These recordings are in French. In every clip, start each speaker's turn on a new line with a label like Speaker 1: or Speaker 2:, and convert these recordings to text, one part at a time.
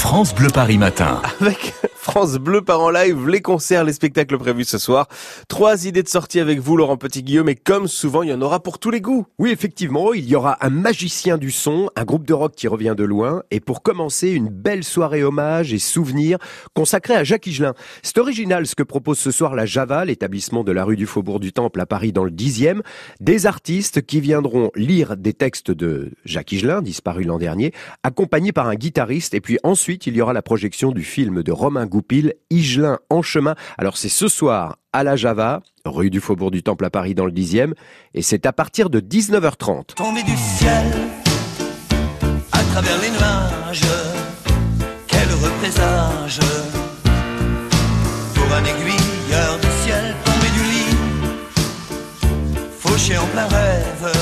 Speaker 1: France Bleu Paris Matin.
Speaker 2: Avec France Bleu par en live, les concerts, les spectacles prévus ce soir. Trois idées de sortie avec vous, Laurent Petit-Guillaume, et comme souvent, il y en aura pour tous les goûts.
Speaker 3: Oui, effectivement, il y aura un magicien du son, un groupe de rock qui revient de loin, et pour commencer, une belle soirée hommage et souvenir consacrée à Jacques Higelin. C'est original ce que propose ce soir la Java, l'établissement de la rue du Faubourg du Temple à Paris dans le 10e. Des artistes qui viendront lire des textes de Jacques Higelin, disparu l'an dernier, accompagnés par un guitariste, et puis ensuite, il y aura la projection du film de Romain Goupil, Higelin en chemin. Alors c'est ce soir à la Java, rue du Faubourg du Temple à Paris dans le 10e, et c'est à partir de 19h30.
Speaker 4: Tombé du ciel, à travers les nuages, quel représage pour un aiguilleur du ciel tombé du lit, fauché en plein rêve,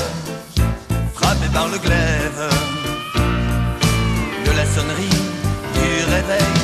Speaker 4: frappé par le glaive de la sonnerie.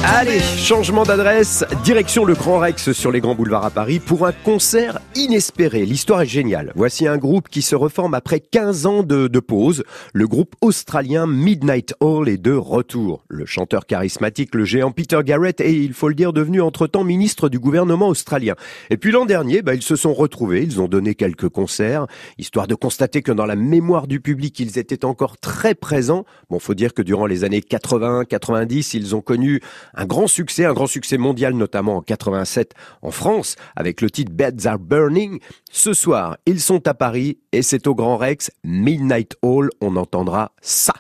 Speaker 3: Allez, changement d'adresse, direction le Grand Rex sur les grands boulevards à Paris pour un concert inespéré. L'histoire est géniale. Voici un groupe qui se reforme après 15 ans de, de pause. Le groupe australien Midnight Hall est de retour. Le chanteur charismatique, le géant Peter Garrett est, il faut le dire, devenu entre-temps ministre du gouvernement australien. Et puis l'an dernier, bah, ils se sont retrouvés, ils ont donné quelques concerts, histoire de constater que dans la mémoire du public, ils étaient encore très présents. Bon, faut dire que durant les années 80, 90, ils ont connu un grand succès, un grand succès mondial, notamment en 87 en France, avec le titre Beds Are Burning. Ce soir, ils sont à Paris et c'est au Grand Rex, Midnight Hall, on entendra ça.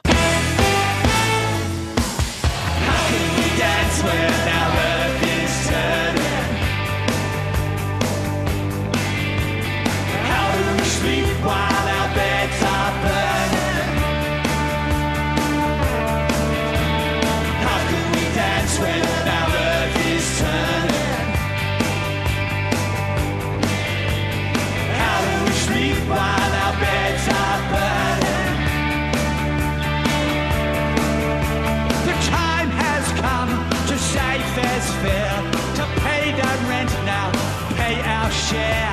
Speaker 5: Fair's fair, to pay the rent now, pay our share.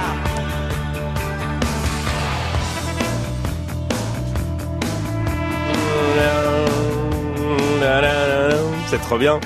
Speaker 2: C'est trop bien.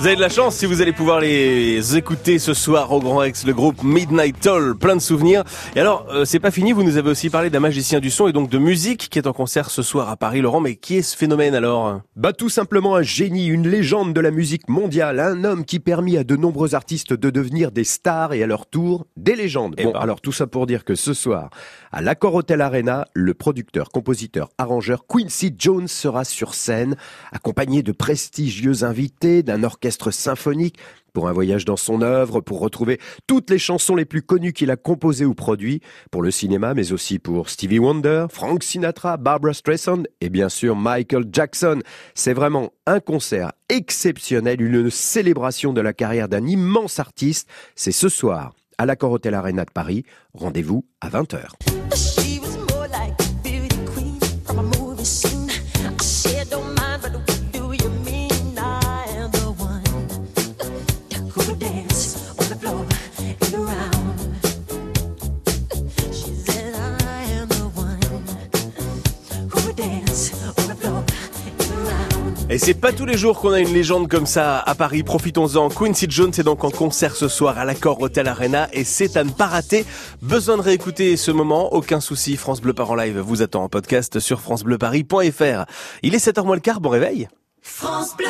Speaker 2: Vous avez de la chance si vous allez pouvoir les écouter ce soir au Grand Rex, le groupe Midnight Toll, plein de souvenirs. Et alors, euh, c'est pas fini, vous nous avez aussi parlé d'un magicien du son et donc de musique qui est en concert ce soir à Paris. Laurent, mais qui est ce phénomène alors?
Speaker 3: Bah tout simplement un génie, une légende de la musique mondiale, un homme qui permit à de nombreux artistes de devenir des stars et à leur tour des légendes.
Speaker 2: Eh
Speaker 3: bon,
Speaker 2: ben.
Speaker 3: alors tout ça pour dire que ce soir, à l'Accor Hotel Arena, le producteur, compositeur, arrangeur Quincy Jones sera sur scène, accompagné de prestigieux invités, d'un orchestre symphonique, pour un voyage dans son œuvre, pour retrouver toutes les chansons les plus connues qu'il a composées ou produites, pour le cinéma, mais aussi pour Stevie Wonder, Frank Sinatra, Barbara Streisand et bien sûr Michael Jackson. C'est vraiment un concert exceptionnel, une célébration de la carrière d'un immense artiste. C'est ce soir à l'Accor Hotel Arena de Paris. Rendez-vous à 20h.
Speaker 2: Et c'est pas tous les jours qu'on a une légende comme ça à Paris. Profitons-en. Quincy Jones est donc en concert ce soir à l'Accor Hotel Arena et c'est à ne pas rater. Besoin de réécouter ce moment? Aucun souci. France Bleu Par en live vous attend en podcast sur francebleuparis.fr. Il est 7h moins le quart. Bon réveil.
Speaker 6: France Bleu.